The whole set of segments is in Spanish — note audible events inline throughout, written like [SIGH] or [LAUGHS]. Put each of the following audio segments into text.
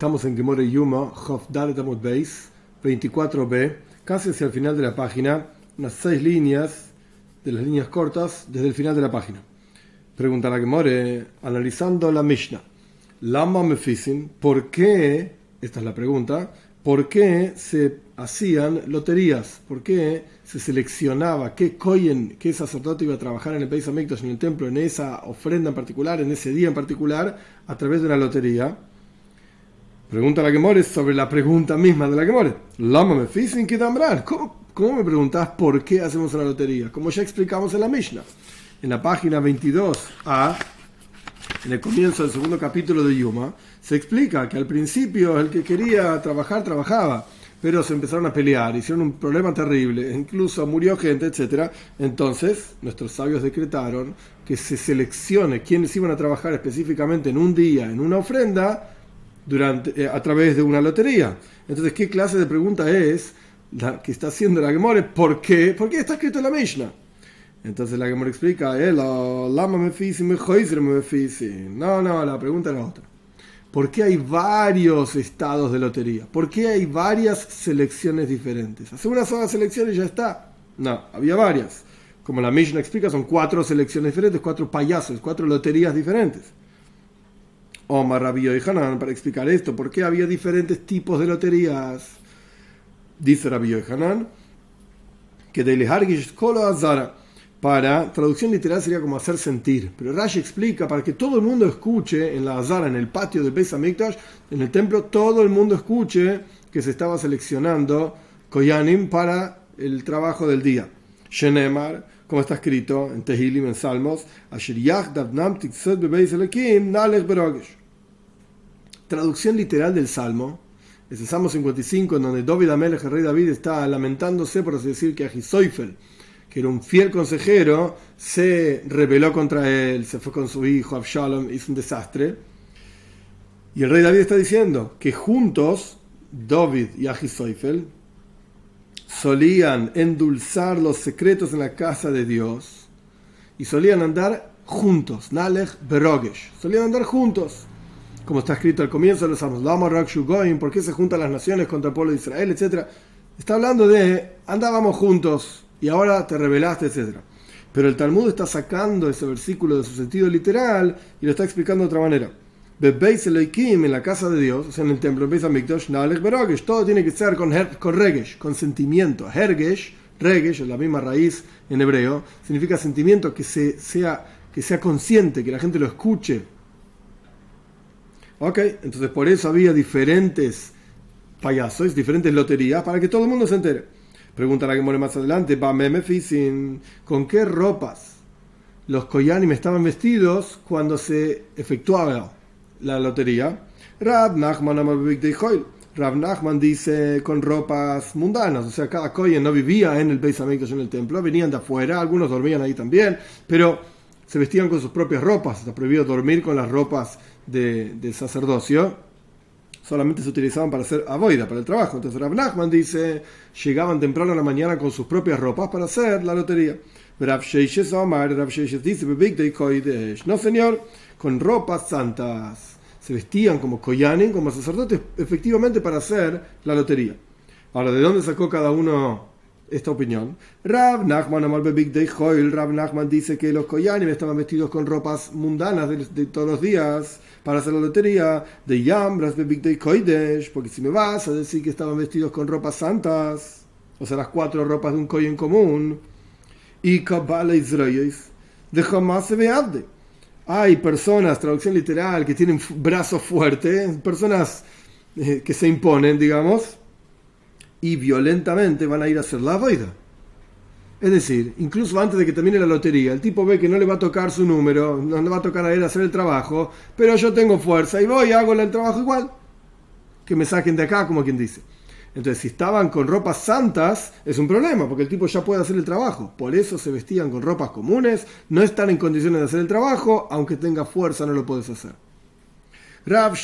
Estamos en Gemore Yuma, Hof Dalet Amud Beis, 24b, casi hacia el final de la página, unas seis líneas de las líneas cortas desde el final de la página. Pregunta la Gemore, analizando la Mishnah. Lama Mefisin, ¿por qué, esta es la pregunta, por qué se hacían loterías? ¿Por qué se seleccionaba qué Koyen, qué sacerdote iba a trabajar en el país Amictos, en el templo, en esa ofrenda en particular, en ese día en particular, a través de una lotería? Pregunta la Gemore sobre la pregunta misma de la Gemore. Lama me que ¿Cómo, ¿Cómo me preguntas por qué hacemos una lotería? Como ya explicamos en la Mishnah. En la página 22a, en el comienzo del segundo capítulo de Yuma, se explica que al principio el que quería trabajar, trabajaba, pero se empezaron a pelear, hicieron un problema terrible, incluso murió gente, etc. Entonces, nuestros sabios decretaron que se seleccione quiénes iban a trabajar específicamente en un día, en una ofrenda, durante, eh, a través de una lotería. Entonces, ¿qué clase de pregunta es la que está haciendo la Gemore? ¿Por qué? ¿Por qué está escrito en la Mishnah? Entonces la Gemore explica, eh, no, no, la pregunta era otra. ¿Por qué hay varios estados de lotería? ¿Por qué hay varias selecciones diferentes? Hace una sola selección y ya está. No, había varias. Como la Mishnah explica, son cuatro selecciones diferentes, cuatro payasos, cuatro loterías diferentes. Omar Rabio y Hanan para explicar esto, por qué había diferentes tipos de loterías. Dice Rabio y Hanan que de Lehargish Kolo Azara, para traducción literal sería como hacer sentir, pero Rashi explica para que todo el mundo escuche en la Azara, en el patio del Beis Hamikdash, en el templo, todo el mundo escuche que se estaba seleccionando Koyanim para el trabajo del día. Shenemar, como está escrito en Tehilim, en Salmos, Asher Davnam Bebeis Nalech Berogesh traducción literal del Salmo, es el Salmo 55, en donde David Amelech, el rey David, está lamentándose, por así decir, que Ahisoifel, que era un fiel consejero, se rebeló contra él, se fue con su hijo Absalom, hizo un desastre. Y el rey David está diciendo que juntos, David y Ahisoifel, solían endulzar los secretos en la casa de Dios y solían andar juntos, Nalech Berogesh, solían andar juntos como está escrito al comienzo de los Salmos, ¿por qué se juntan las naciones contra el pueblo de Israel, etcétera? Está hablando de andábamos juntos y ahora te rebelaste, etcétera. Pero el Talmud está sacando ese versículo de su sentido literal y lo está explicando de otra manera. en la casa de Dios, o sea, en el templo, todo tiene que ser con, con regesh, con sentimiento. Hergesh, regesh, es la misma raíz en hebreo, significa sentimiento que, se, sea, que sea consciente, que la gente lo escuche, Ok, entonces por eso había diferentes payasos, diferentes loterías, para que todo el mundo se entere. Pregunta la que muere más adelante, ¿con qué ropas los Koyanim estaban vestidos cuando se efectuaba la lotería? Rab Nachman Rab Nachman dice con ropas mundanas, o sea, cada Koyen no vivía en el Beis en el templo, venían de afuera, algunos dormían ahí también, pero se vestían con sus propias ropas, está prohibido dormir con las ropas de, sacerdocio solamente se utilizaban para hacer avoida, para el trabajo. Entonces Rav Nachman dice, llegaban temprano en la mañana con sus propias ropas para hacer la lotería. Rav Omar, Rav dice, no señor, con ropas santas. Se vestían como koyanin, como sacerdotes, efectivamente para hacer la lotería. Ahora, ¿de dónde sacó cada uno esta opinión. Rav Nachman Rav Nachman dice que los koyanim estaban vestidos con ropas mundanas de, todos los días para hacer la lotería de Yambras de Big Day Koidesh, porque si me vas a decir que estaban vestidos con ropas santas, o sea, las cuatro ropas de un koy en común, y Kabbalah Israelis, de jamás se ve Hay personas, traducción literal, que tienen brazos fuertes, personas eh, que se imponen, digamos, y violentamente van a ir a hacer la vaida. Es decir, incluso antes de que termine la lotería, el tipo ve que no le va a tocar su número, no le va a tocar a él hacer el trabajo, pero yo tengo fuerza y voy y hago el trabajo igual. Que me saquen de acá, como quien dice. Entonces, si estaban con ropas santas, es un problema, porque el tipo ya puede hacer el trabajo. Por eso se vestían con ropas comunes, no están en condiciones de hacer el trabajo, aunque tenga fuerza, no lo puedes hacer. Rav.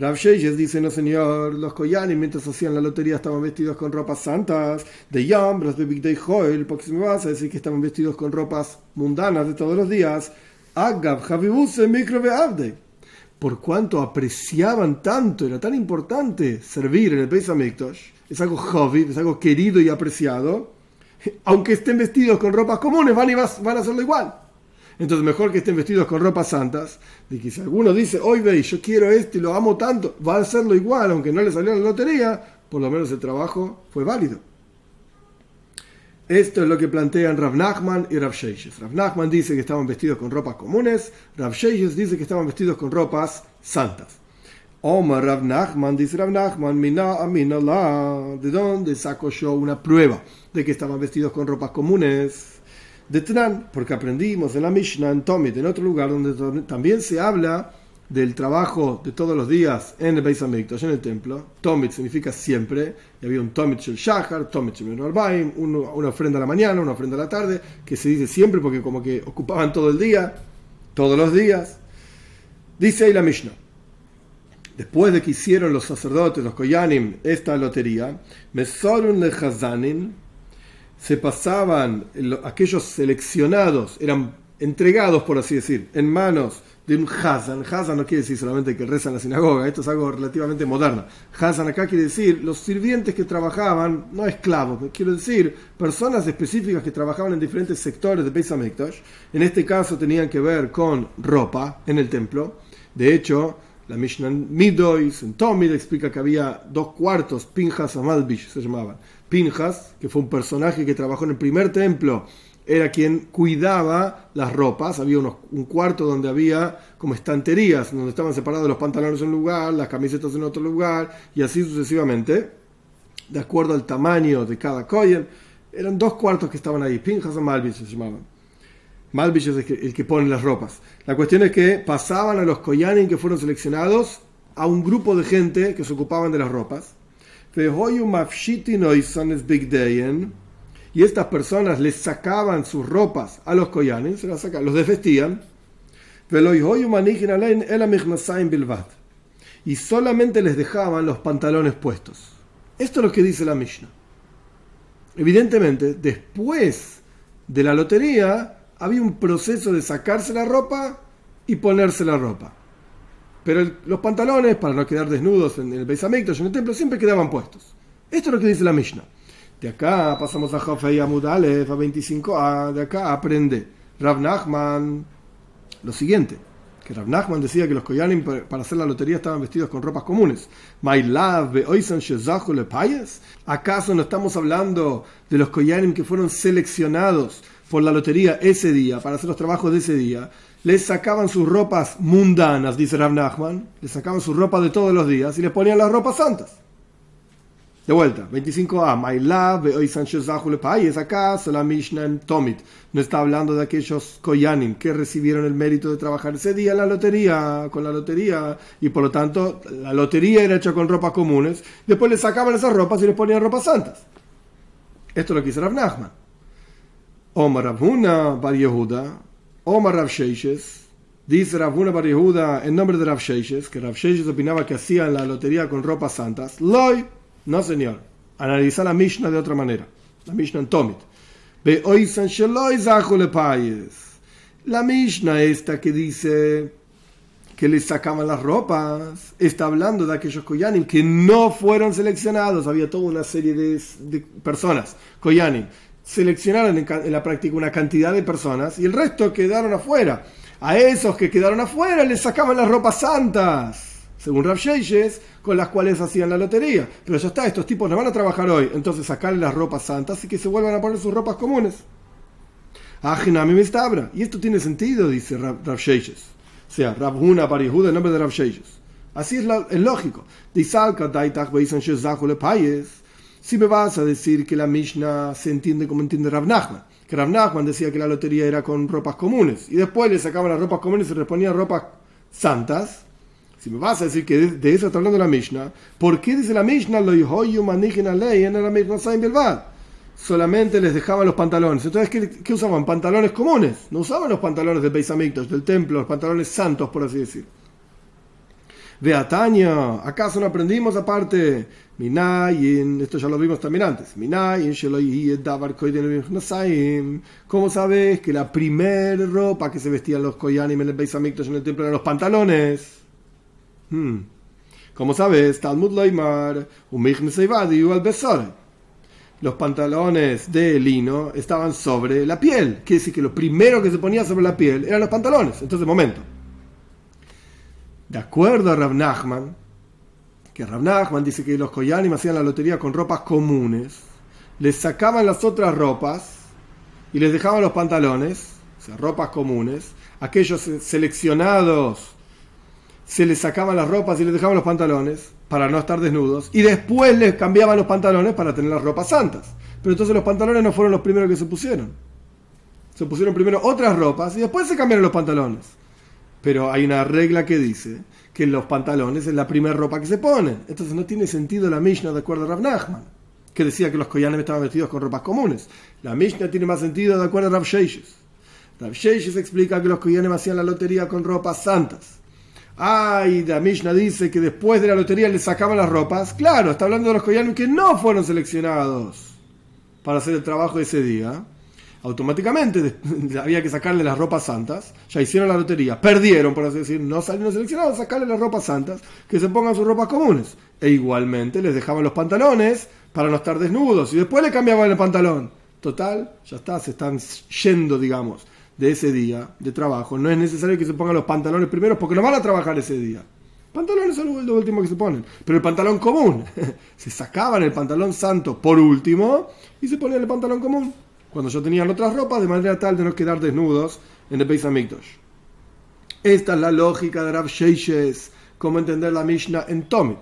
Rav Sheyes dice, no señor, los Koyanim mientras hacían la lotería estaban vestidos con ropas santas, de Yam, los de Big Day Hoyle, porque si me vas a decir que estaban vestidos con ropas mundanas de todos los días, Agab, Javibuse, Micro por cuanto apreciaban tanto, era tan importante servir en el Beis Hamikdash, es algo hobby, es algo querido y apreciado, aunque estén vestidos con ropas comunes, van, y van a hacerlo igual. Entonces, mejor que estén vestidos con ropas santas, de que si alguno dice, hoy veis, yo quiero esto y lo amo tanto, va a hacerlo igual, aunque no le salió la lotería, por lo menos el trabajo fue válido. Esto es lo que plantean Rav Nachman y Rav Sheishes. Rav Nachman dice que estaban vestidos con ropas comunes, Rav Sheishes dice que estaban vestidos con ropas santas. Omar Rav Nachman dice Rav Nachman, mina amina la. ¿De dónde saco yo una prueba de que estaban vestidos con ropas comunes? De Tran, porque aprendimos en la Mishnah, en Tomit, en otro lugar donde también se habla del trabajo de todos los días en el Beis Hamikdash, en el templo. Tomit significa siempre, y había un Tomit Shel Shachar, Tomit Shel Arbaim, una ofrenda a la mañana, una ofrenda a la tarde, que se dice siempre porque como que ocupaban todo el día, todos los días. Dice ahí la Mishnah. Después de que hicieron los sacerdotes, los Koyanim, esta lotería, Mesorun le Hazanin, se pasaban, aquellos seleccionados, eran entregados, por así decir, en manos de un Hazan. Hazan no quiere decir solamente que reza en la sinagoga, esto es algo relativamente moderno. Hazan acá quiere decir los sirvientes que trabajaban, no esclavos, quiero decir personas específicas que trabajaban en diferentes sectores de Beis Hamikdash. En este caso tenían que ver con ropa en el templo. De hecho, la Mishnah Midois, en Tomid, explica que había dos cuartos, Pinjas Amalbish se llamaban. Pinjas, que fue un personaje que trabajó en el primer templo era quien cuidaba las ropas. Había un cuarto donde había como estanterías, donde estaban separados los pantalones en un lugar, las camisetas en otro lugar, y así sucesivamente, de acuerdo al tamaño de cada koyen. Eran dos cuartos que estaban ahí, pinjas o malvish se llamaban. Malvish es el que, el que, pone las ropas. La cuestión es que pasaban a los koyanin que fueron seleccionados a un grupo de gente que se ocupaban de las ropas y estas personas les sacaban sus ropas a los koyanim, se las los desvestían, y solamente les dejaban los pantalones puestos. Esto es lo que dice la Mishnah. Evidentemente, después de la lotería, había un proceso de sacarse la ropa y ponerse la ropa. Pero los pantalones, para no quedar desnudos en el Beis en el templo, siempre quedaban puestos. Esto es lo que dice la Mishnah. De acá pasamos a Jafei Amudalef, a 25a. De acá aprende Rav Nachman lo siguiente: que Rav Nachman decía que los Koyanim para hacer la lotería estaban vestidos con ropas comunes. ¿Acaso no estamos hablando de los Koyanim que fueron seleccionados por la lotería ese día, para hacer los trabajos de ese día? Les sacaban sus ropas mundanas, dice Rav Nachman, les sacaban su ropa de todos los días y les ponían las ropas santas. De vuelta, 25a, My Love, en Tomit. No está hablando de aquellos Koyanim que recibieron el mérito de trabajar ese día en la lotería, con la lotería, y por lo tanto la lotería era hecha con ropas comunes. Después les sacaban esas ropas y les ponían ropas santas. Esto es lo que hizo Rav Nachman. Omar Ravuna Bar Yehuda, Omar Rav Sheishes, dice Ravuna Bar Yehuda en nombre de Rav Sheishes, que Rav Sheishes opinaba que hacían la lotería con ropas santas. Loy no, señor. Analiza la Mishnah de otra manera. La Mishnah en Tomit. La Mishnah esta que dice que les sacaban las ropas, está hablando de aquellos Koyanim que no fueron seleccionados. Había toda una serie de, personas, Koyanim. Seleccionaron en, la práctica una cantidad de personas y el resto quedaron afuera. A esos que quedaron afuera les sacaban las ropas santas según Rav Sheyes, con las cuales hacían la lotería. Pero ya está, estos tipos no van a trabajar hoy, entonces sacarle las ropas santas y que se vuelvan a poner sus ropas comunes. Y esto tiene sentido, dice Rav, Rav O sea, Rav Huna Parihuda en nombre de Rav Sheyes. Así es, la, es lógico. Si me vas a decir que la Mishnah se entiende como entiende Rav Nachman, que Rav Nachman decía que la lotería era con ropas comunes, y después le sacaban las ropas comunes y se les ponían ropas santas, si me vas a decir que de, eso está hablando la Mishnah, ¿por qué dice la Mishnah lo ley en la Mishnah Solamente les dejaban los pantalones. Entonces, ¿qué, usaban? Pantalones comunes. No usaban los pantalones del Beis del templo, los pantalones santos, por así decir. Beataña, ¿acaso no aprendimos aparte? Minay, esto ya lo vimos también antes. Minay, ¿Cómo sabes que la primera ropa que se vestían los Koyanim en el Beis en el templo eran los pantalones? Hmm. Como sabes, Talmud Loimar, al Besore. Los pantalones de lino estaban sobre la piel. Quiere decir que lo primero que se ponía sobre la piel eran los pantalones. Entonces, momento. De acuerdo a Rav Nachman, que Rav Nachman dice que los Koyanim hacían la lotería con ropas comunes, les sacaban las otras ropas y les dejaban los pantalones, o sea, ropas comunes, aquellos seleccionados se les sacaban las ropas y les dejaban los pantalones para no estar desnudos y después les cambiaban los pantalones para tener las ropas santas. Pero entonces los pantalones no fueron los primeros que se pusieron. Se pusieron primero otras ropas y después se cambiaron los pantalones. Pero hay una regla que dice que los pantalones es la primera ropa que se ponen. Entonces no tiene sentido la Mishnah de acuerdo a Rav Nachman, que decía que los koyanim estaban vestidos con ropas comunes. La Mishnah tiene más sentido de acuerdo a Rav Sheishes. Rav Sheishes explica que los koyanim hacían la lotería con ropas santas. Ay, la Mishnah dice que después de la lotería le sacaban las ropas. Claro, está hablando de los koyanim que no fueron seleccionados para hacer el trabajo ese día automáticamente [LAUGHS] había que sacarle las ropas santas, ya hicieron la lotería, perdieron, por así decir, no salieron seleccionados, sacarle las ropas santas, que se pongan sus ropas comunes. E igualmente les dejaban los pantalones para no estar desnudos y después le cambiaban el pantalón. Total, ya está, se están yendo, digamos, de ese día de trabajo. No es necesario que se pongan los pantalones primero porque no van a trabajar ese día. Pantalones son lo último que se ponen. Pero el pantalón común, [LAUGHS] se sacaban el pantalón santo por último y se ponían el pantalón común cuando yo tenía otras ropas, de manera tal de no quedar desnudos en el Beis Hamikdash. Esta es la lógica de Rav Sheishes, cómo entender la Mishnah en Tomit.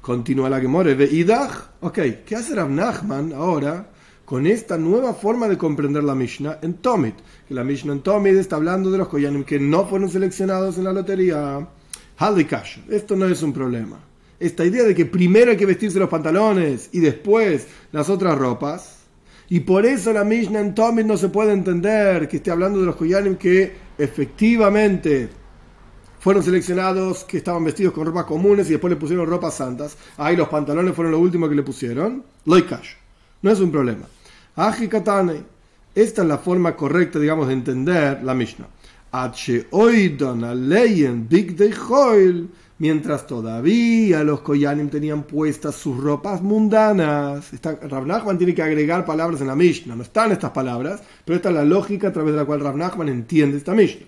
Continúa la Gemore de Idach. Ok, ¿qué hace Rav Nachman ahora con esta nueva forma de comprender la Mishnah en Tomit? Que la Mishnah en Tomit está hablando de los Koyanim que no fueron seleccionados en la lotería. Halikash, esto no es un problema. Esta idea de que primero hay que vestirse los pantalones y después las otras ropas, y por eso la Mishnah en Tomit no se puede entender que esté hablando de los Koyanim que efectivamente fueron seleccionados, que estaban vestidos con ropas comunes y después le pusieron ropas santas. Ahí los pantalones fueron lo último que le pusieron. Loikash. No es un problema. Aji Katane. Esta es la forma correcta, digamos, de entender la Mishnah. H. Oidan aleyen big de mientras todavía los Koyanim tenían puestas sus ropas mundanas. Rav Nachman tiene que agregar palabras en la Mishnah, no están estas palabras, pero esta es la lógica a través de la cual Rav Nachman entiende esta Mishnah.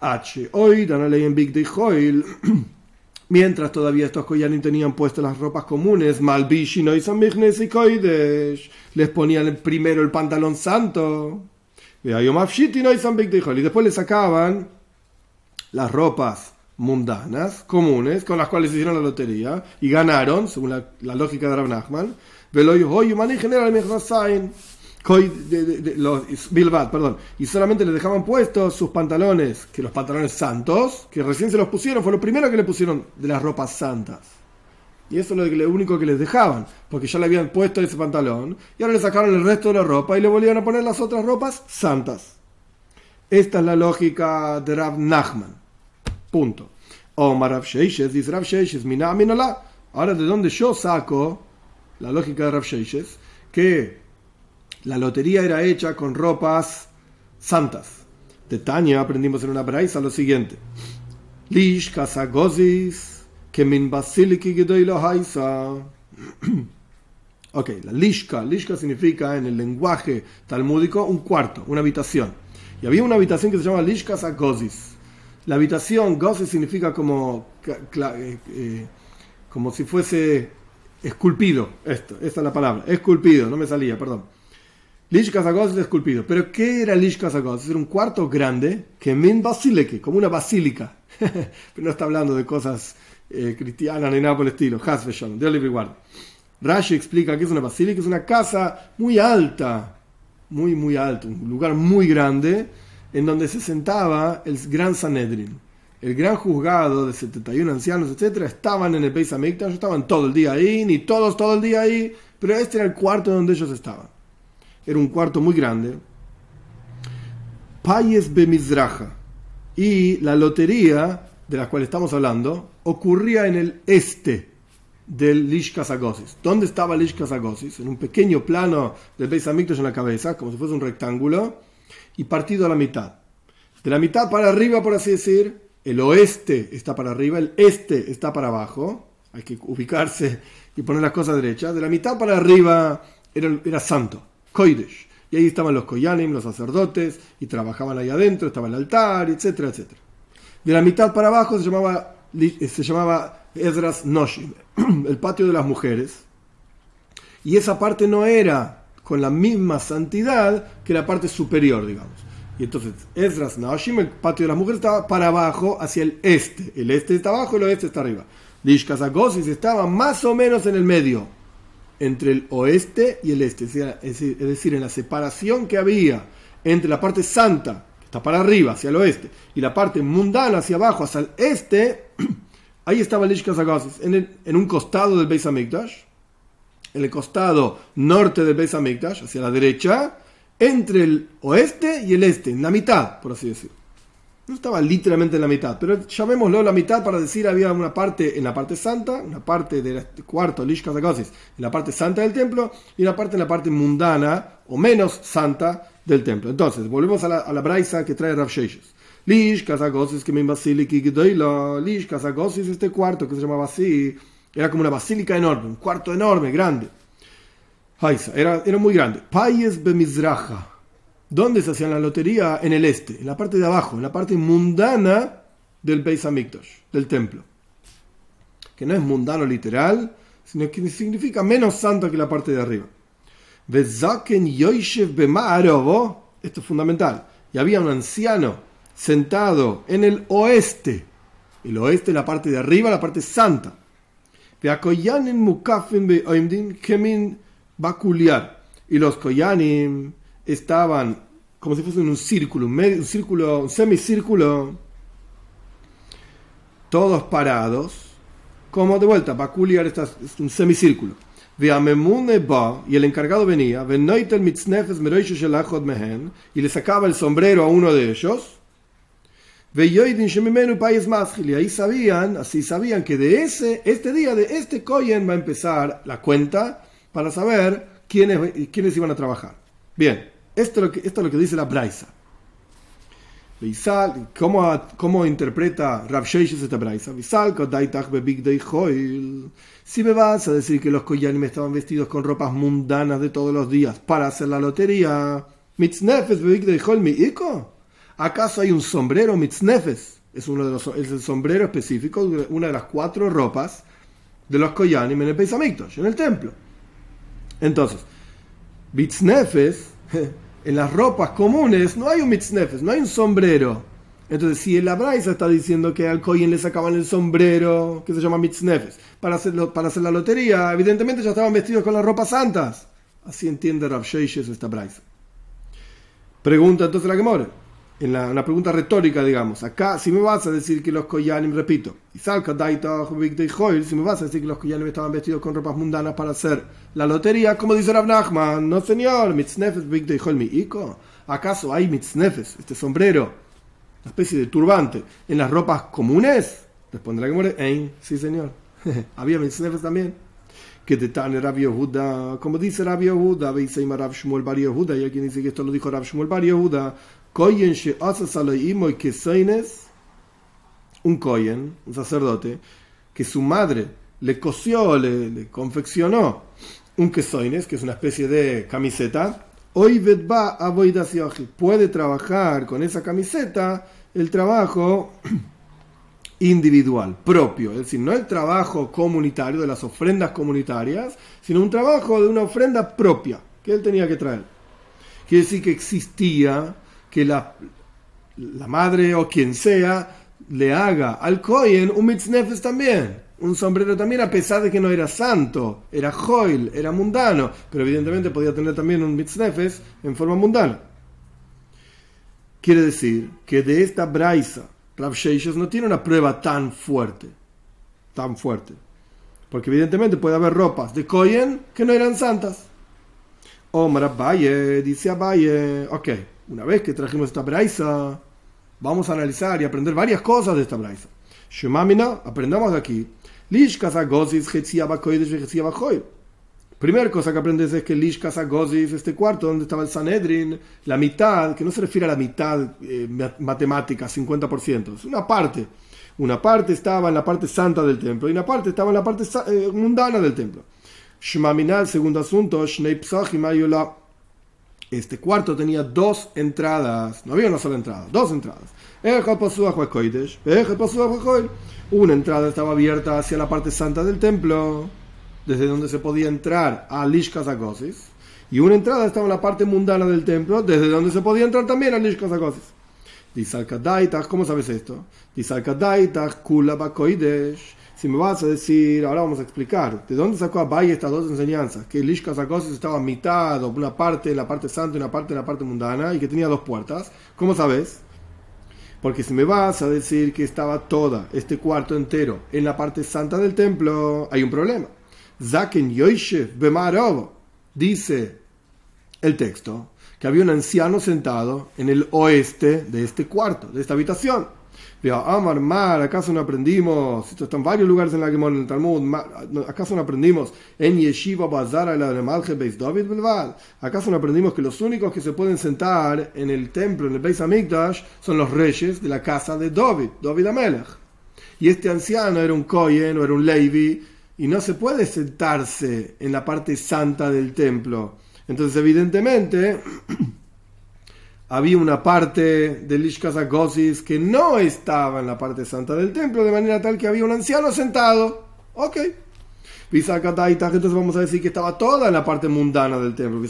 H. Hoy, ley en Big Hoil. [CLEARS THROAT] Mientras todavía estos Koyanim tenían puestas las ropas comunes, Malbishi no y les ponían primero el pantalón santo. Y después le sacaban las ropas mundanas, comunes, con las cuales hicieron la lotería y ganaron, según la, lógica de Rav Nachman. Perdón, y solamente les dejaban puestos sus pantalones, que los pantalones santos, que recién se los pusieron, fue lo primero que le pusieron de las ropas santas. Y eso es lo único que les dejaban, porque ya le habían puesto ese pantalón, y ahora le sacaron el resto de la ropa y le volvieron a poner las otras ropas santas. Esta es la lógica de Rav Nachman. Punto. Omar Rav Sheishes, dice Rav Sheishes, Ahora, ¿de dónde yo saco la lógica de Rav Sheishes? Que la lotería era hecha con ropas santas. De Tania aprendimos en una braisa lo siguiente. Lish kasagozis kemin basiliki haisa. Ok, la lishka. Lishka significa en el lenguaje talmúdico un cuarto, una habitación. Y había una habitación que se llama Lishka Sagozis la habitación, goce significa como, eh, eh, como si fuese esculpido. Esto, esta es la palabra. Esculpido, no me salía, perdón. Lishkas es esculpido. Pero ¿qué era Lishkas Era un cuarto grande que min basilike, como una basílica. [LAUGHS] Pero no está hablando de cosas eh, cristianas ni nada por el estilo. Hasveshon, de Oliver Ward. Rashi explica que es una basílica, es una casa muy alta, muy, muy alta, un lugar muy grande en donde se sentaba el gran Sanedrin. El gran juzgado de 71 ancianos, etcétera, estaban en el Beis Hamikdash, estaban todo el día ahí, ni todos todo el día ahí, pero este era el cuarto donde ellos estaban. Era un cuarto muy grande. Payes Bemizraja. Y la lotería de la cual estamos hablando ocurría en el este del Lishka Sagosis. ¿Dónde estaba Lishka Sagosis? En un pequeño plano del Beis Hamikdash en la cabeza, como si fuese un rectángulo y partido a la mitad. De la mitad para arriba, por así decir, el oeste está para arriba, el este está para abajo, hay que ubicarse y poner las cosas derechas, de la mitad para arriba era, era santo, Koidesh, y ahí estaban los Koyanim, los sacerdotes, y trabajaban ahí adentro, estaba el altar, etcétera, etcétera. De la mitad para abajo se llamaba, se llamaba Noshim, [CLEARS THROAT] el patio de las mujeres, y esa parte no era con la misma santidad que la parte superior, digamos. Y entonces, Ezras Noshim, el patio de las mujeres, estaba para abajo, hacia el este. El este está abajo, el oeste está arriba. Lishkazagosis estaba más o menos en el medio, entre el oeste y el este. Es decir, en la separación que había entre la parte santa, que está para arriba, hacia el oeste, y la parte mundana, hacia abajo, hacia el este, [CLEARS THROAT] ahí estaba Lishkazagosis, en, en un costado del Beis Hamikdash en el costado norte del Beis Hamikdash, hacia la derecha, entre el oeste y el este, en la mitad, por así decirlo. No estaba literalmente en la mitad, pero llamémoslo la mitad para decir había una parte en la parte santa, una parte del cuarto Lishka en la parte santa del templo y una parte en la parte mundana o menos santa del templo. Entonces, volvemos a la, a la braisa que trae Rav Sheishes. Lish Kazagosis que me basiliki Lish Kazagosis, este cuarto que se llamaba así, era como una basílica enorme, un cuarto enorme, grande. Era, era muy grande. Payes Bemizraja. ¿Dónde se hacía la lotería? En el este, en la parte de abajo, en la parte mundana del Beis Hamikdash, del templo. Que no es mundano literal, sino que significa menos santo que la parte de arriba. Esto es fundamental. Y había un anciano sentado en el oeste. El oeste, la parte de arriba, la parte santa y los koyanim estaban como si fuesen un círculo, un, círculo, un semicírculo, todos parados, como de vuelta, bakuliar es un semicírculo. Y el encargado venía, y le sacaba el sombrero a uno de ellos, ahí sabían, así sabían que de ese, este día, de este Koyen va a empezar la cuenta para saber quiénes, quiénes iban a trabajar. Bien, esto es lo que, esto es lo que dice la Braisa. ¿Cómo, ¿Cómo interpreta Rav Sheishes esta Braisa? Si me vas a decir que los Koyanim estaban vestidos con ropas mundanas de todos los días para hacer la lotería, ¿Acaso hay un sombrero mitznefes? Es, uno de los, es el sombrero específico, una de las cuatro ropas de los Koyanim en el Peisamiktosh, en el templo. Entonces, mitznefes, [LAUGHS] en las ropas comunes no hay un mitznefes, no hay un sombrero. Entonces, si el Abraisa está diciendo que al Koyen le sacaban el sombrero, que se llama mitznefes, para para hacer la lotería, evidentemente ya estaban vestidos con las ropas santas. Así entiende Rav Sheishes esta Braisa. Pregunta entonces la que more en la, una pregunta retórica, digamos. Acá, si me vas a decir que los Koyanim, repito, y si me vas a decir que los Koyanim estaban vestidos con ropas mundanas para hacer la lotería, como dice Rav Nachman, no señor, mitznefes mi iko. ¿Acaso hay mitznefes, este sombrero, una especie de turbante, en las ropas comunes? Responderá que muere, sí señor. [LAUGHS] Había mitznefes también que de Tane Rabbi Yehuda, como dice Rabbi Yehuda, Beiseima Rab Shmuel Bar Yehuda, y hay quien dice que esto lo dijo Rab Shmuel Bar Yehuda, Koyen she y un Koyen, un sacerdote, que su madre le cosió, le, confeccionó un quesoines, que es una especie de camiseta, hoy puede trabajar con esa camiseta el trabajo [CLEARS THROAT] individual, propio, es decir, no el trabajo comunitario de las ofrendas comunitarias, sino un trabajo de una ofrenda propia que él tenía que traer. Quiere decir que existía que la, la madre o quien sea le haga al Kohen un mitznefes también, un sombrero también, a pesar de que no era santo, era joil, era mundano, pero evidentemente podía tener también un mitznefes en forma mundana. Quiere decir que de esta braisa, Rav no tiene una prueba tan fuerte, tan fuerte, porque evidentemente puede haber ropas de Kohen que no eran santas. Omar Abaye, dice Abaye, ok, una vez que trajimos esta braisa, vamos a analizar y aprender varias cosas de esta braisa. Shemamina, aprendamos de aquí. Primera cosa que aprendes es que Lishkas Agozis, este cuarto donde estaba el Sanedrin, la mitad, que no se refiere a la mitad eh, matemática, 50%, es una parte. Una parte estaba en la parte santa del templo y una parte estaba en la parte eh, mundana del templo. Shmaminal, segundo asunto, Shnei Este cuarto tenía dos entradas, no había una sola entrada, dos entradas. Una entrada estaba abierta hacia la parte santa del templo desde donde se podía entrar a Lishkas Agosis, y una entrada estaba en la parte mundana del templo, desde donde se podía entrar también a Lishkas Agosis. ¿cómo sabes esto? Kula Si me vas a decir, ahora vamos a explicar, ¿de dónde sacó Abaye estas dos enseñanzas? Que Lishkas Agosis estaba a mitad, una parte en la parte santa y una parte en la parte mundana, y que tenía dos puertas. ¿Cómo sabes? Porque si me vas a decir que estaba toda, este cuarto entero, en la parte santa del templo, hay un problema. Zaken Yoishev Bemarov, dice el texto, que había un anciano sentado en el oeste de este cuarto, de esta habitación. Amar Mar, ¿acaso no aprendimos? Esto está en varios lugares en la Gemara, en el Talmud. ¿Acaso no aprendimos en Yeshiva Bazar Beis David Belval? ¿Acaso no aprendimos que los únicos que se pueden sentar en el templo, en el Beis Hamikdash, son los reyes de la casa de David, David Amelech? Y este anciano era un Kohen o era un Levi y no se puede sentarse en la parte santa del templo. Entonces, evidentemente, [CLEARS THROAT] había una parte del Ishkas que no estaba en la parte santa del templo, de manera tal que había un anciano sentado. Ok. Entonces vamos a decir que estaba toda en la parte mundana del templo.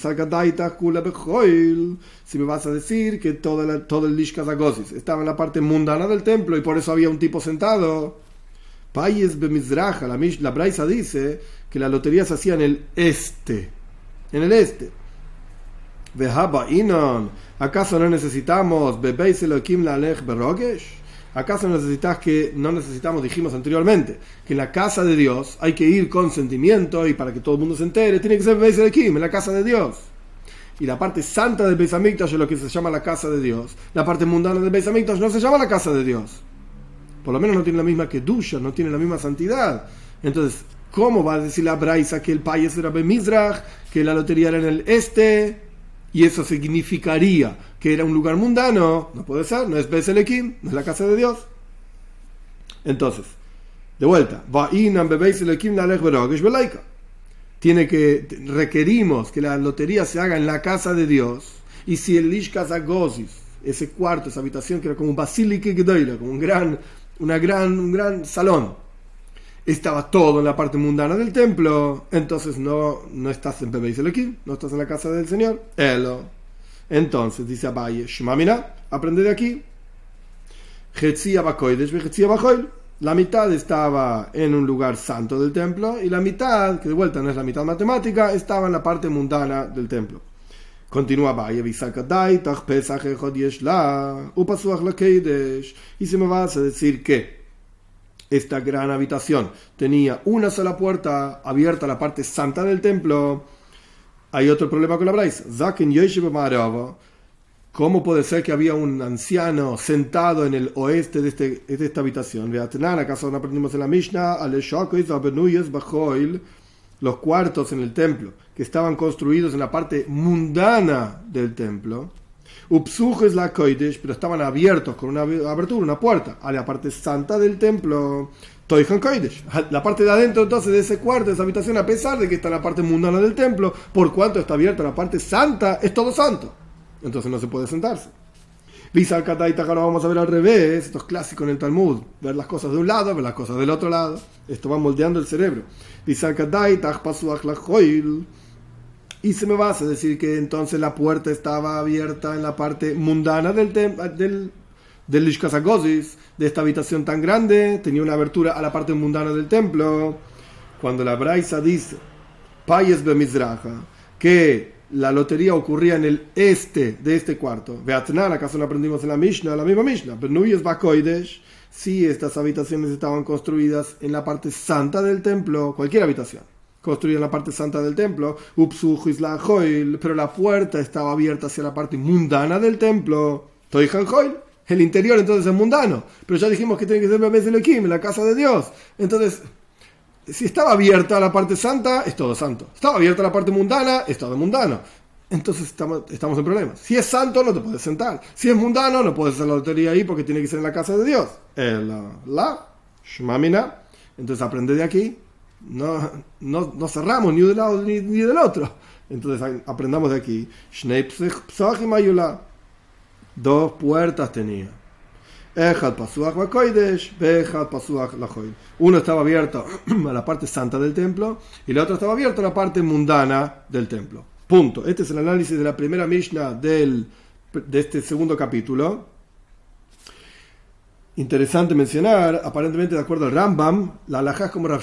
Si me vas a decir que todo, todo el Lishkas estaba en la parte mundana del templo y por eso había un tipo sentado. Payes Bemizraja, la, la Braisa dice que la lotería se hacía en el este. En el este. Vehaba Inon, ¿acaso no necesitamos Bebeis Elohim Lalech Berogesh? ¿Acaso necesitas que, no necesitamos, dijimos anteriormente, que en la casa de Dios hay que ir con sentimiento y para que todo el mundo se entere, tiene que ser Bebeis Elohim, en la casa de Dios? Y la parte santa del Beis es lo que se llama la casa de Dios. La parte mundana del Beis no se llama la casa de Dios por lo menos no tiene la misma que Dusha, no tiene la misma santidad. Entonces, ¿cómo va a decir la Braisa que el país era Bemizrach, que la lotería era en el este? Y eso significaría que era un lugar mundano. No puede ser, no es Beselekim, no es la casa de Dios. Entonces, de vuelta, tiene que requerimos que la lotería se haga en la casa de Dios. Y si el Lishkas Agosis, ese cuarto, esa habitación que era como un basílico como un gran una gran, un gran salón. Estaba todo en la parte mundana del templo, entonces no, no estás en Bebeis aquí, no estás en la casa del Señor. Elo. Entonces dice Abaye, Shmamina, aprende de aquí. La mitad estaba en un lugar santo del templo y la mitad, que de vuelta no es la mitad matemática, estaba en la parte mundana del templo. Continúa Valle, y si me vas a decir que esta gran habitación tenía una sola puerta abierta a la parte santa del templo, hay otro problema con la Braisa. ¿Cómo puede ser que había un anciano sentado en el oeste de, este, de esta habitación? ¿Acaso no aprendimos en la Mishnah? Los cuartos en el templo que estaban construidos en la parte mundana del templo. Upsuj es la Koidesh, pero estaban abiertos con una abertura, una puerta, a la parte santa del templo. Toihan Koidesh. La parte de adentro entonces de ese cuarto, de esa habitación, a pesar de que está la parte mundana del templo, por cuanto está abierta la parte santa, es todo santo. Entonces no se puede sentarse. Visa ahora vamos a ver al revés, esto es clásico en el Talmud, ver las cosas de un lado, ver las cosas del otro lado. Esto va moldeando el cerebro. Visa y se me vas a decir que entonces la puerta estaba abierta en la parte mundana del, del, del de esta habitación tan grande, tenía una abertura a la parte mundana del templo. Cuando la Braisa dice, Payes Bemizraja, que la lotería ocurría en el este de este cuarto. Beatnan, acaso no aprendimos en la Mishnah, la misma Mishnah. Benuyes Bakoidesh, si estas habitaciones estaban construidas en la parte santa del templo, cualquier habitación construida en la parte santa del templo, pero la puerta estaba abierta hacia la parte mundana del templo. El interior entonces es mundano, pero ya dijimos que tiene que ser Bebés Elohim, la casa de Dios. Entonces, si estaba abierta la parte santa, es todo santo. Estaba abierta la parte mundana, es todo mundano. Entonces estamos, estamos en problemas. Si es santo, no te puedes sentar. Si es mundano, no puedes hacer la lotería ahí porque tiene que ser en la casa de Dios. El, la, shmamina. Entonces aprende de aquí. No, no, no cerramos ni de un lado ni, ni del otro. Entonces aprendamos de aquí. Dos puertas tenía. Uno estaba abierto [CLEARS THROAT] a la parte santa del templo y el otro estaba abierto a la parte mundana del templo. Punto. Este es el análisis de la primera Mishnah del, de este segundo capítulo. Interesante mencionar, aparentemente de acuerdo al Rambam, la alajá como Rav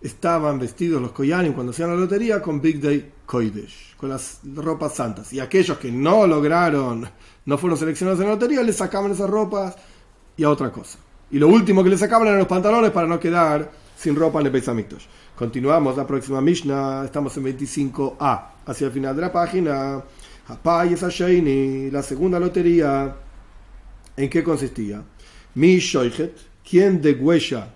Estaban vestidos los Koyanim cuando hacían la lotería con Big Day Koidesh, con las ropas santas. Y aquellos que no lograron no fueron seleccionados en la lotería, les sacaban esas ropas y a otra cosa. Y lo último que le sacaban eran los pantalones para no quedar sin ropa en el Beis Continuamos la próxima Mishnah, estamos en 25a, hacia el final de la página. y la segunda lotería, ¿en qué consistía? Mi Shoichet, quien degüella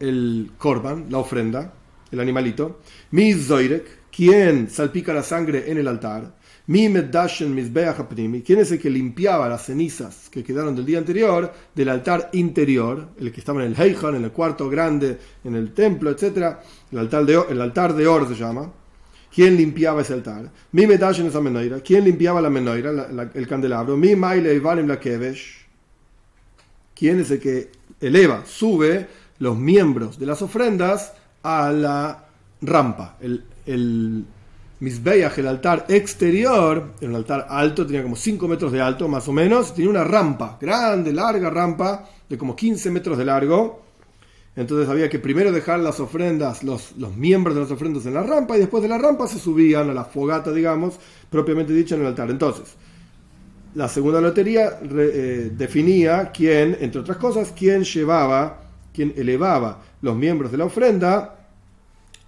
el korban, la ofrenda, el animalito. Mi Zoirek, quien salpica la sangre en el altar. ¿Quién es el que limpiaba las cenizas que quedaron del día anterior del altar interior, el que estaba en el Heijan, en el cuarto grande, en el templo, etcétera? El altar de, el altar de Or se llama. ¿Quién limpiaba ese altar? Mi medashen esa menoira. ¿Quién limpiaba la menoira, el candelabro? Mi maile valim la kevesh. ¿Quién es el que eleva, sube los miembros de las ofrendas a la rampa? El, el el altar exterior, era un altar alto, tenía como 5 metros de alto más o menos, tenía una rampa, grande, larga rampa, de como 15 metros de largo. Entonces había que primero dejar las ofrendas, los, los miembros de las ofrendas en la rampa y después de la rampa se subían a la fogata, digamos, propiamente dicha en el altar. Entonces, la segunda lotería eh, definía quién, entre otras cosas, quién llevaba, quién elevaba los miembros de la ofrenda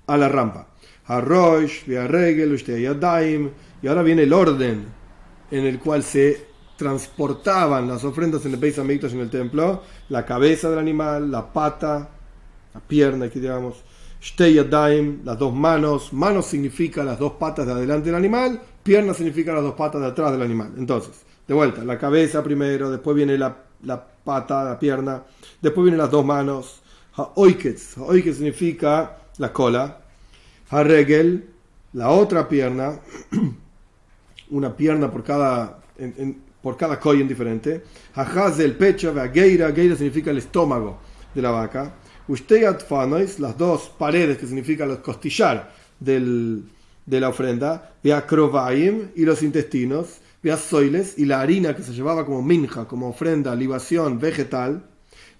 a la rampa. Arrosh, Regel, Yadaim, y ahora viene el orden en el cual se transportaban las ofrendas en el Beis Hamikdash en el templo, la cabeza del animal, la pata, la pierna, aquí digamos, Yadaim, las dos manos, manos significa las dos patas de adelante del animal, pierna significa las dos patas de atrás del animal. Entonces, de vuelta, la cabeza primero, después viene la, la pata, la pierna, después vienen las dos manos, Haoiketz, Haoiketz significa la cola, Harregel, la otra pierna, [CLEARS THROAT] una pierna por cada, por cada coyen diferente. Hajaz del pecho, Geira, Geira significa el estómago de la vaca. Usteyat fanois, las dos paredes que significan los costillar del, de la ofrenda. Veacrovaim y los intestinos. Soiles y la harina que se llevaba como minja, como ofrenda, libación vegetal.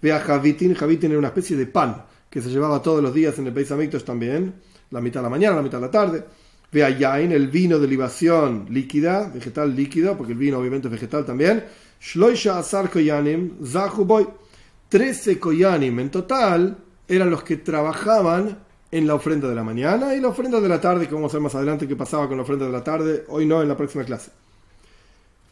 Vea javitin, javitin era una especie de pan que se llevaba todos los días en el Beis también la mitad de la mañana, la mitad de la tarde. Ve yain, el vino de libación líquida, vegetal líquido, porque el vino obviamente es vegetal también. Shloisha asar koyanim, zahuboy. Trece koyanim en total eran los que trabajaban en la ofrenda de la mañana y la ofrenda de la tarde, que vamos a ver más adelante qué pasaba con la ofrenda de la tarde, hoy no, en la próxima clase.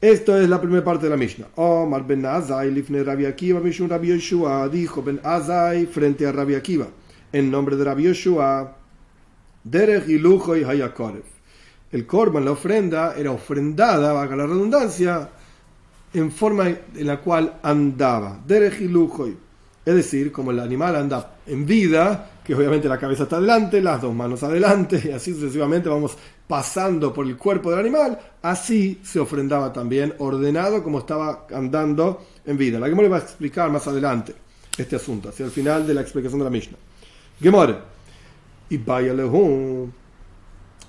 Esto es la primera parte de la Mishnah. Omar ben Azai, lifne Rabbi Akiva, Mishun Rabbi Yoshua, dijo ben Azai frente a Rabbi Akiva, en nombre de Rabbi Yoshua, Derech y Lujo y Hayakorev. El korban, la ofrenda, era ofrendada, vaga la redundancia, en forma en la cual andaba. Derech y Lujo. Es decir, como el animal anda en vida, que obviamente la cabeza está adelante, las dos manos adelante, y así sucesivamente vamos pasando por el cuerpo del animal, así se ofrendaba también, ordenado como estaba andando en vida. La Gemore va a explicar más adelante este asunto, hacia el final de la explicación de la Mishnah. Gemore. Y vaya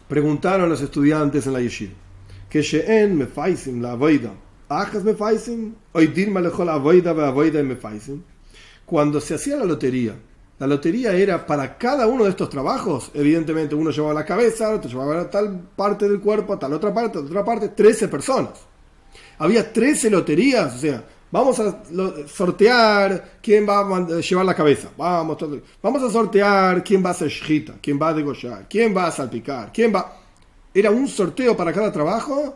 Preguntaron los estudiantes en la yeshiva. Que sheen me faisim la avoida. Ajas me faisim. Oidir malejol avoida ve avoida me faisim. Cuando se hacía la lotería, la lotería era para cada uno de estos trabajos. Evidentemente, uno llevaba la cabeza, otro llevaba tal parte del cuerpo, tal otra parte, otra parte, 13 personas. Había 13 loterías, o sea, Vamos a sortear quién va a llevar la cabeza. Vamos, vamos a sortear quién va a ser shita, quién va a degollar, quién va a salpicar, quién va. ¿Era un sorteo para cada trabajo?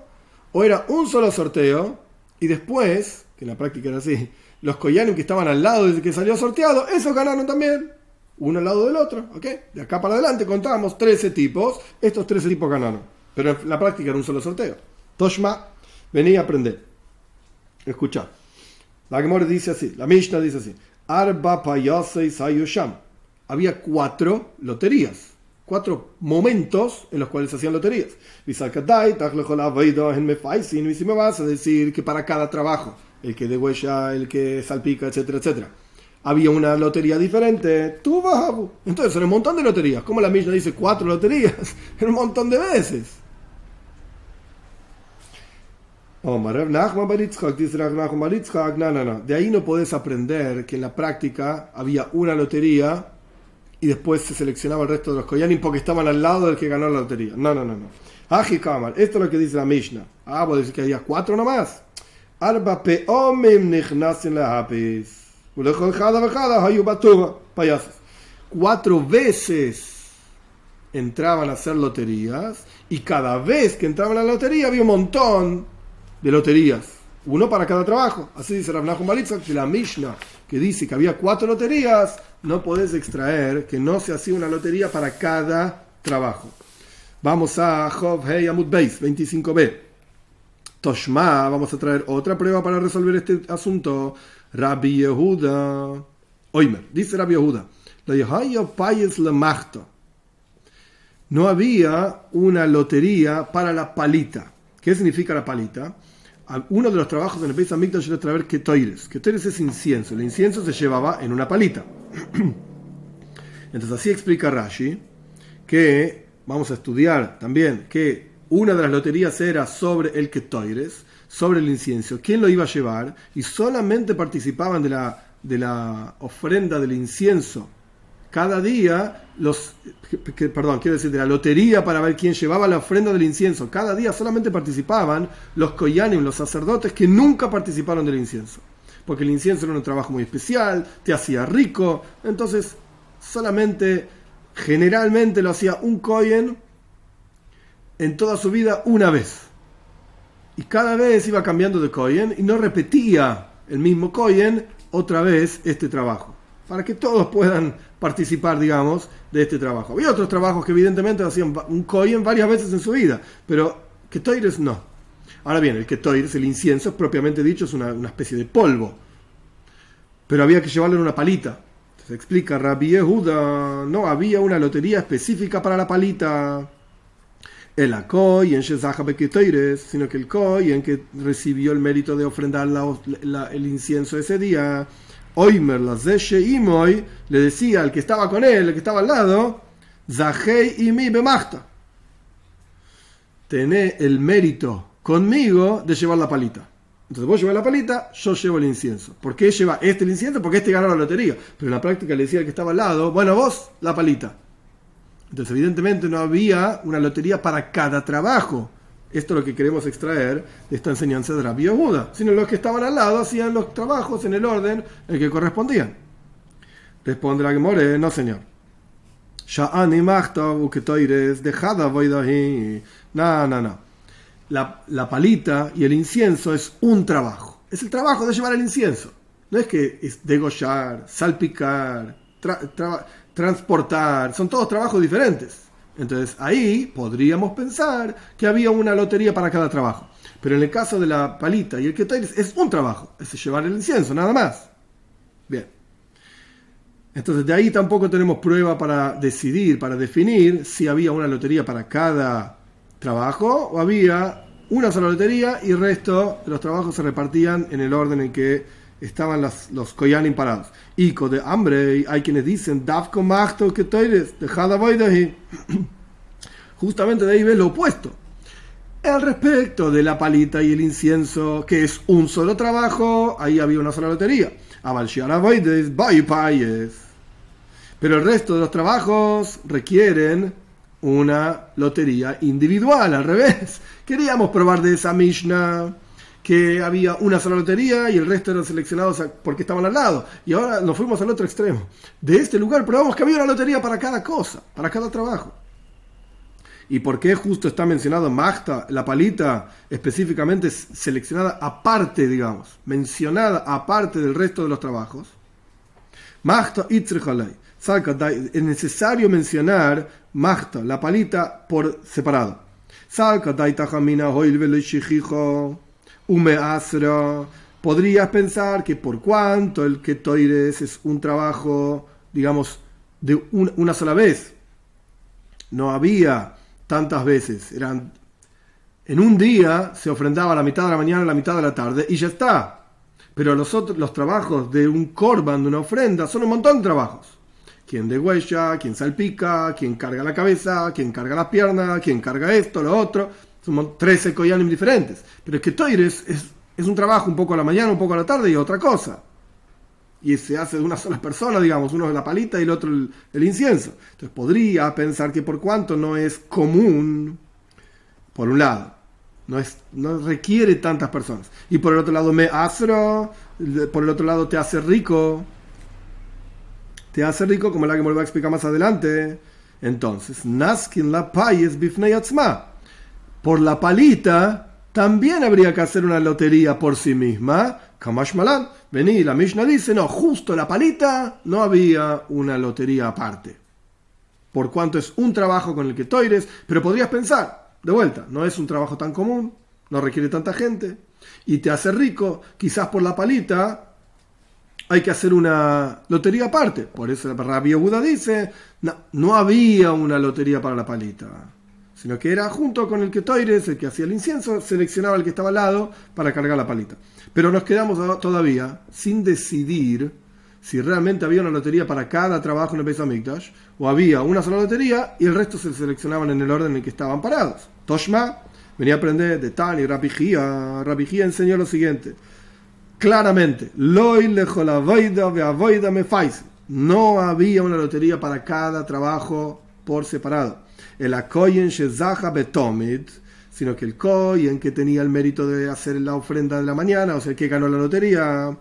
¿O era un solo sorteo? Y después, que en la práctica era así, los collanos que estaban al lado desde que salió sorteado, esos ganaron también. Uno al lado del otro, ¿ok? De acá para adelante contábamos 13 tipos, estos 13 tipos ganaron. Pero en la práctica era un solo sorteo. Toshma, venía a aprender. Escucha. La Gemora dice así, la Mishnah dice así. Arba Sayusham. Había cuatro loterías, cuatro momentos en los cuales se hacían loterías. Y si me vas a decir que para cada trabajo, el que degüella, el que salpica, etcétera, etcétera, había una lotería diferente, tú vas Entonces, era un montón de loterías. Como la Mishnah dice cuatro loterías, [LAUGHS] un montón de veces. Oh, de ahí no podés aprender que en la práctica había una lotería y después se seleccionaba el resto de los Koyanim porque estaban al lado del que ganó la lotería. No, no, no, no. Kamar, esto es lo que dice la Mishnah. Ah, vos decís que había cuatro nomás. Arba peomim nichnasin lahapis. Cuatro veces entraban a hacer loterías y cada vez que entraban a la lotería había un montón de loterías, uno para cada trabajo. Así dice Rav Balitzak, que la Mishnah, que dice que había cuatro loterías, no podés extraer que no se hacía una lotería para cada trabajo. Vamos a Job Hey Amud Beis, 25b. Toshma, vamos a traer otra prueba para resolver este asunto. Rabbi Yehuda. Oimer, dice Rabbi Yehuda. No había una lotería para la palita. ¿Qué significa la palita? Uno de los trabajos en el Beis Hamikdash era traer ketoires. Ketoires es incienso. El incienso se llevaba en una palita. [CLEARS THROAT] Entonces así explica Rashi que vamos a estudiar también que una de las loterías era sobre el ketoires, sobre el incienso. ¿Quién lo iba a llevar? Y solamente participaban de la, de la ofrenda del incienso cada día los, perdón, quiero decir, de la lotería para ver quién llevaba la ofrenda del incienso. Cada día solamente participaban los koyanim, los sacerdotes que nunca participaron del incienso. Porque el incienso era un trabajo muy especial, te hacía rico. Entonces, solamente, generalmente lo hacía un koyen en toda su vida una vez. Y cada vez iba cambiando de koyen y no repetía el mismo koyen otra vez este trabajo para que todos puedan participar, digamos, de este trabajo. Había otros trabajos que evidentemente hacían un kohen varias veces en su vida, pero ketoires no. Ahora bien, el ketoires, el incienso, propiamente dicho, es una, especie de polvo, pero había que llevarlo en una palita. Se explica Rabbi Yehuda, no había una lotería específica para la palita. El en sino que el en que recibió el mérito de ofrendar el incienso ese día, Oimer la Imoy le decía al que estaba con él, el que estaba al lado, Zahei mi bemachta. Tené el mérito conmigo de llevar la palita. Entonces vos llevas la palita, yo llevo el incienso. ¿Por qué lleva este el incienso? Porque este ganó la lotería. Pero en la práctica le decía al que estaba al lado, bueno, vos la palita. Entonces evidentemente no había una lotería para cada trabajo. Esto es lo que queremos extraer de esta enseñanza de la Yehuda. Sino los que estaban al lado hacían los trabajos en el orden en que correspondían. Responde la Gemore, no señor. No, no, no. La, la palita y el incienso es un trabajo. Es el trabajo de llevar el incienso. No es que es degollar, salpicar, transportar. Son todos trabajos diferentes. Entonces ahí podríamos pensar que había una lotería para cada trabajo. Pero en el caso de la palita y el ketoides es un trabajo, es llevar el incienso, nada más. Bien. Entonces de ahí tampoco tenemos prueba para decidir, para definir si había una lotería para cada trabajo o había una sola lotería y el resto de los trabajos se repartían en el orden en que estaban los, los koyanim parados. Ico de hambre, hay quienes dicen, Davko Machto que dejada voy de ahí. [CLEARS THROAT] Justamente de ahí ves lo opuesto. Al respecto de la palita y el incienso, que es un solo trabajo, ahí había una sola lotería. Pero el resto de los trabajos requieren una lotería individual, al revés. [LAUGHS] Queríamos probar de esa Mishnah que había una sola lotería y el resto eran seleccionados porque estaban al lado. Y ahora nos fuimos al otro extremo. De este lugar probamos que había una lotería para cada cosa, para cada trabajo. ¿Y por qué justo está mencionado Magta, la palita, específicamente seleccionada aparte, digamos, mencionada aparte del resto de los trabajos? Magta Itzrechalei. Es necesario mencionar Mahta, la palita, por separado. Podrías pensar que por cuanto el que toires es un trabajo, digamos, de una sola vez, no había tantas veces, eran en un día se ofrendaba la mitad de la mañana, la mitad de la tarde y ya está. Pero los, otros, los trabajos de un korban, de una ofrenda, son un montón de trabajos. Quien degüella, quien salpica, quien carga la cabeza, quien carga las piernas, quien carga esto, lo otro. Son 13 koyanim diferentes. Pero es que Toires es, un trabajo un poco a la mañana, un poco a la tarde y otra cosa. Y se hace de una sola persona, digamos, uno es la palita y el otro el, incienso. Entonces podría pensar que por cuanto no es común, por un lado, no, es, no requiere tantas personas. Y por el otro lado, me asro, por el otro lado, te hace rico. Te hace rico, como la que me lo voy a explicar más adelante. Entonces, Naskin la payes bifneyatzma. Por la palita, también habría que hacer una lotería por sí misma. Kamash Malan. Vení, la Mishnah dice, no, justo la palita no había una lotería aparte. Por cuanto es un trabajo con el que toires, pero podrías pensar, de vuelta, no es un trabajo tan común, no requiere tanta gente y te hace rico, quizás por la palita hay que hacer una lotería aparte. Por eso Rabbi Buda dice, no, no, había una lotería para la palita, sino que era junto con el que Toires, el que hacía el incienso, seleccionaba el que estaba al lado para cargar la palita. Pero nos quedamos todavía sin decidir si realmente había una lotería para cada trabajo en el Beis Hamikdash, o había una sola lotería y el resto se seleccionaban en el orden en el que estaban parados. Toshma venía a aprender de Tani, Rabijía. Rabijía enseñó lo siguiente: claramente, no había una lotería para cada trabajo por separado. El Akoyen Shezaha Betomit, sino que el Koyen que tenía el mérito de hacer la ofrenda de la mañana, o sea, el que ganó la lotería,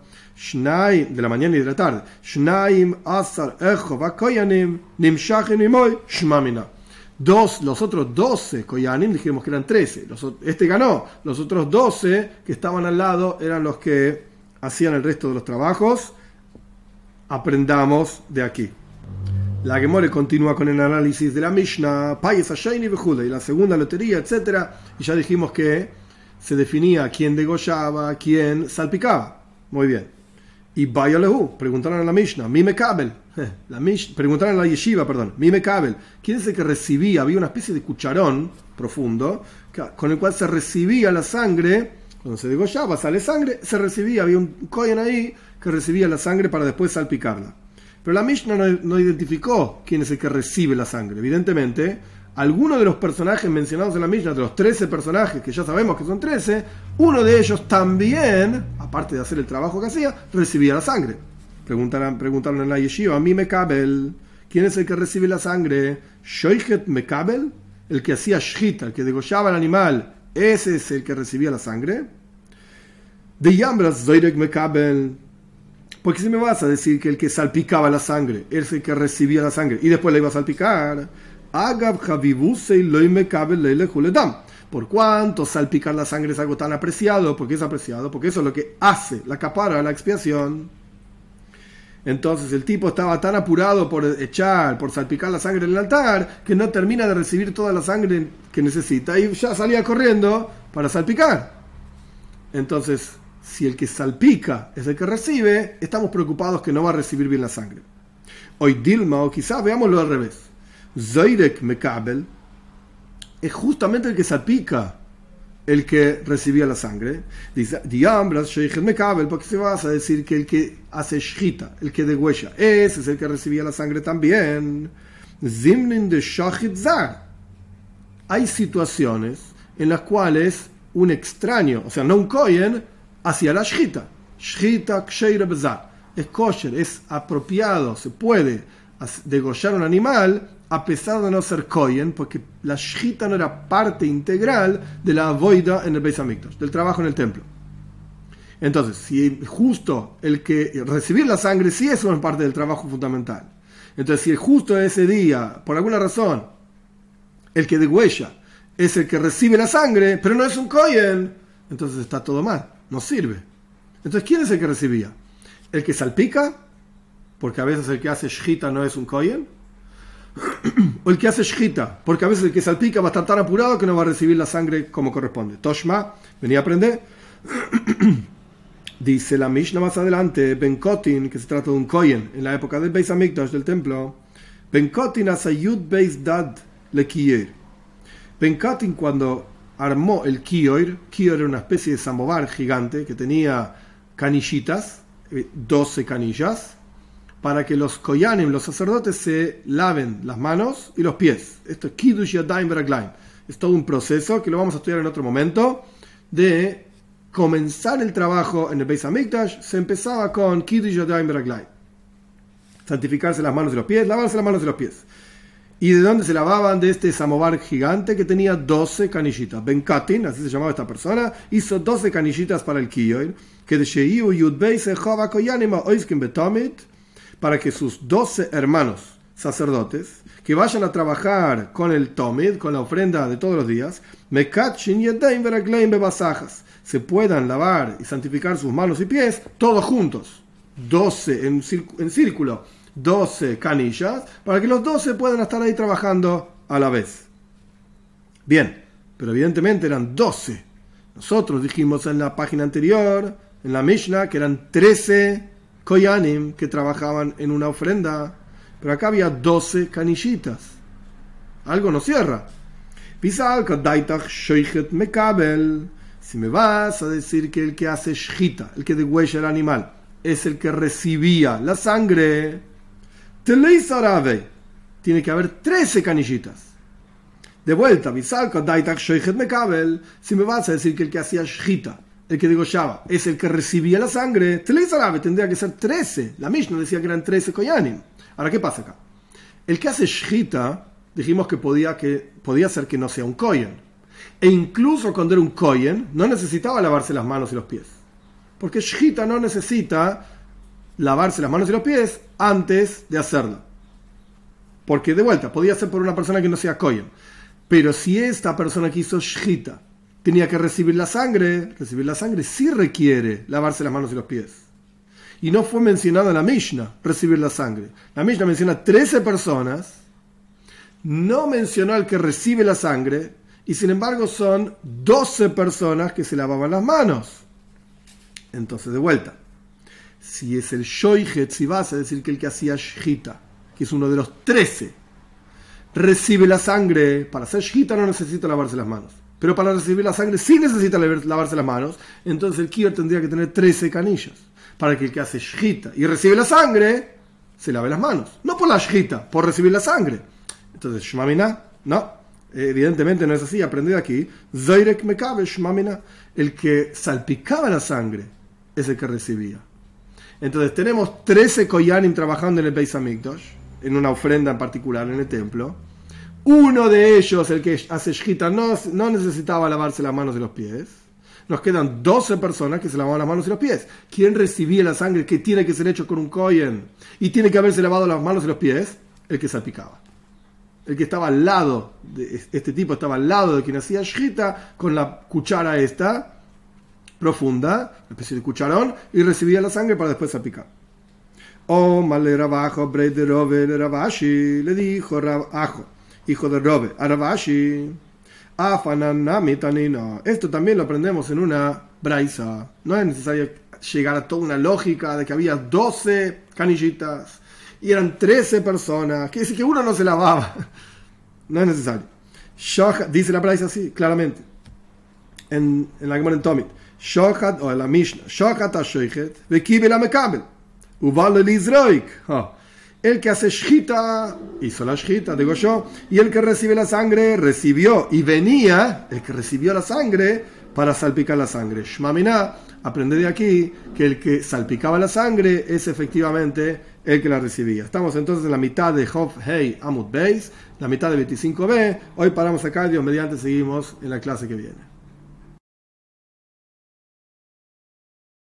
de la mañana y de la tarde. Shnaim Asar Echo Vakoyanim Nimshachin Imoy Shmamina. Dos, los otros 12 Koyanim, dijimos que eran 13. este ganó. Los otros 12 que estaban al lado eran los que hacían el resto de los trabajos. Aprendamos de aquí. La Gemore continúa con el análisis de la Mishnah, Payes y la segunda lotería, etc. Y ya dijimos que se definía quién degollaba, quién salpicaba. Muy bien. Y vaya lehu, preguntaron a la Mishnah, Mime Kabel, [LAUGHS] la preguntaron a la Yeshiva, perdón, Mime Kabel, ¿quién es el que recibía? Había una especie de cucharón profundo con el cual se recibía la sangre, cuando se degollaba, sale sangre, se recibía, había un kohen ahí que recibía la sangre para después salpicarla. Pero la Mishnah no, identificó quién es el que recibe la sangre. Evidentemente, algunos de los personajes mencionados en la Mishnah, de los 13 personajes, que ya sabemos que son 13, uno de ellos también, aparte de hacer el trabajo que hacía, recibía la sangre. Preguntaron, preguntaron en la yeshiva, a mí me cabel, ¿quién es el que recibe la sangre? ¿Shoichet Mekabel? El que hacía shita, el que degollaba el animal, ese es el que recibía la sangre. De Yambras Zoirek Mekabel. Porque si me vas a decir que el que salpicaba la sangre es el que recibía la sangre y después la iba a salpicar, por cuánto salpicar la sangre es algo tan apreciado, porque es apreciado, porque eso es lo que hace la capara, la expiación. Entonces el tipo estaba tan apurado por echar, por salpicar la sangre en el altar, que no termina de recibir toda la sangre que necesita. Y ya salía corriendo para salpicar. Entonces, si el que salpica es el que recibe, estamos preocupados que no va a recibir bien la sangre. Hoy Dilma, o quizás veámoslo al revés. Zoirek Mekabel es justamente el que salpica el que recibía la sangre. Dice, Diambras Mekabel, porque se vas a decir que el que hace shita, el que degüella, ese es el que recibía la sangre también. Zimnin de Shachit Zar. Hay situaciones en las cuales un extraño, o sea, no un kohen, hacía la shita. Shita ksheira bezar. Es kosher, es apropiado, se puede degollar un animal a pesar de no ser Kohen, porque la Shita no era parte integral de la voida en el Beis Hamikdash, del trabajo en el templo. Entonces, si justo el que recibir la sangre sí es una parte del trabajo fundamental. Entonces, si justo ese día, por alguna razón, el que degüella es el que recibe la sangre, pero no es un Kohen, entonces está todo mal, no sirve. Entonces, ¿quién es el que recibía? ¿El que salpica? porque a veces el que hace shita no es un kohen, [CLEARS THROAT] o el que hace shita, porque a veces el que salpica va a estar tan apurado que no va a recibir la sangre como corresponde. Toshma, venía a aprender. [CLEARS THROAT] Dice la Mishnah más adelante, Benkotin, que se trata de un kohen en la época del Beis Hamikdash del templo. Benkotin asayud Beis Dad Kiyer. Benkotin cuando armó el Kiyoir, Kiyoir era una especie de samovar gigante que tenía canillitas, 12 eh, canillas, para que los koyanim, los sacerdotes, se laven las manos y los pies. Esto es Kiddush Yadayim Beraglaim. Es todo un proceso que lo vamos a estudiar en otro momento de comenzar el trabajo en el Beis Hamikdash. Se empezaba con Kiddush Yadayim Beraglaim. Santificarse las manos y los pies, lavarse las manos y los pies. ¿Y de dónde se lavaban? De este samovar gigante que tenía 12 canillitas. Ben Katin, así se llamaba esta persona, hizo 12 canillitas para el Kiyoir, que de para que sus 12 hermanos sacerdotes, que vayan a trabajar con el Tomid, con la ofrenda de todos los días, se puedan lavar y santificar sus manos y pies todos juntos, 12 en, en círculo 12 canillas para que los 12 puedan estar ahí trabajando a la vez. Bien, pero evidentemente eran 12. Nosotros dijimos en la página anterior, en la Mishnah, que eran 13 koyanim que trabajaban en una ofrenda, pero acá había 12 canillitas. Algo no cierra. Si me vas a decir que el que hace shita, el que degüella el animal, es el que recibía la sangre, tiene que haber 13 canillitas. De vuelta, si me vas a decir que el que hacía shita, el que degollaba, es el que recibía la sangre, tendría que ser 13. La Mishnah decía que eran 13 koyanim. Ahora, ¿qué pasa acá? El que hace shita, dijimos que podía, que podía ser que no sea un koyen. E incluso cuando era un koyen, no necesitaba lavarse las manos y los pies. Porque shita no necesita lavarse las manos y los pies antes de hacerlo. Porque de vuelta, podía ser por una persona que no sea Koyen. Pero si esta persona que hizo Shita tenía que recibir la sangre, recibir la sangre sí requiere lavarse las manos y los pies. Y no fue mencionado en la Mishnah recibir la sangre. La Mishnah menciona 13 personas, no mencionó al que recibe la sangre, y sin embargo son 12 personas que se lavaban las manos. Entonces, de vuelta, si es el Shoichet, si vas a decir que el que hacía Shita, que es uno de los 13, recibe la sangre, para hacer Shita no necesita lavarse las manos. Pero para recibir la sangre sí necesita lavarse las manos. Entonces el Kier tendría que tener 13 canillas. Para que el que hace Shita y recibe la sangre, se lave las manos. No por la Shita, por recibir la sangre. Entonces, Shmamina, no. Evidentemente no es así. Aprendí aquí. Zairek Mekabe Shmamina. El que salpicaba la sangre es el que recibía. Entonces tenemos 13 Koyanim trabajando en el Beis Hamikdash, en una ofrenda en particular en el templo. Uno de ellos, el que hace Shita, no, no necesitaba lavarse las manos y los pies. Nos quedan 12 personas que se lavaban las manos y los pies. ¿Quién recibía la sangre que tiene que ser hecho con un Koyen? Y tiene que haberse lavado las manos y los pies. El que salpicaba. El que estaba al lado, de, este tipo estaba al lado de quien hacía Shita con la cuchara esta profunda, especie de cucharón, y recibía la sangre para después salpicar. O Male Rabajo, de Robe, Rabashi, le dijo Rabajo, hijo de Robe, a Rabashi. Esto también lo aprendemos en una braisa. No es necesario llegar a toda una lógica de que había 12 canillitas y eran 13 personas. Que dice que uno no se lavaba. [LAUGHS] No es necesario. dice la braisa así, claramente. En, en la Gemara en Tomit. שוחד, o la Mishnah, שוחד השוחט וקיבל המקבל. ובא לו לזרוik. El que hace shita, hizo la shita, digo yo, y el que recibe la sangre, recibió y venía, el que recibió la sangre, para salpicar la sangre. Shmamina, aprende de aquí que el que salpicaba la sangre es efectivamente el que la recibía. Estamos entonces en la mitad de Hof Hey Amut Beis, la mitad de 25b. Hoy paramos acá, Dios mediante seguimos en la clase que viene.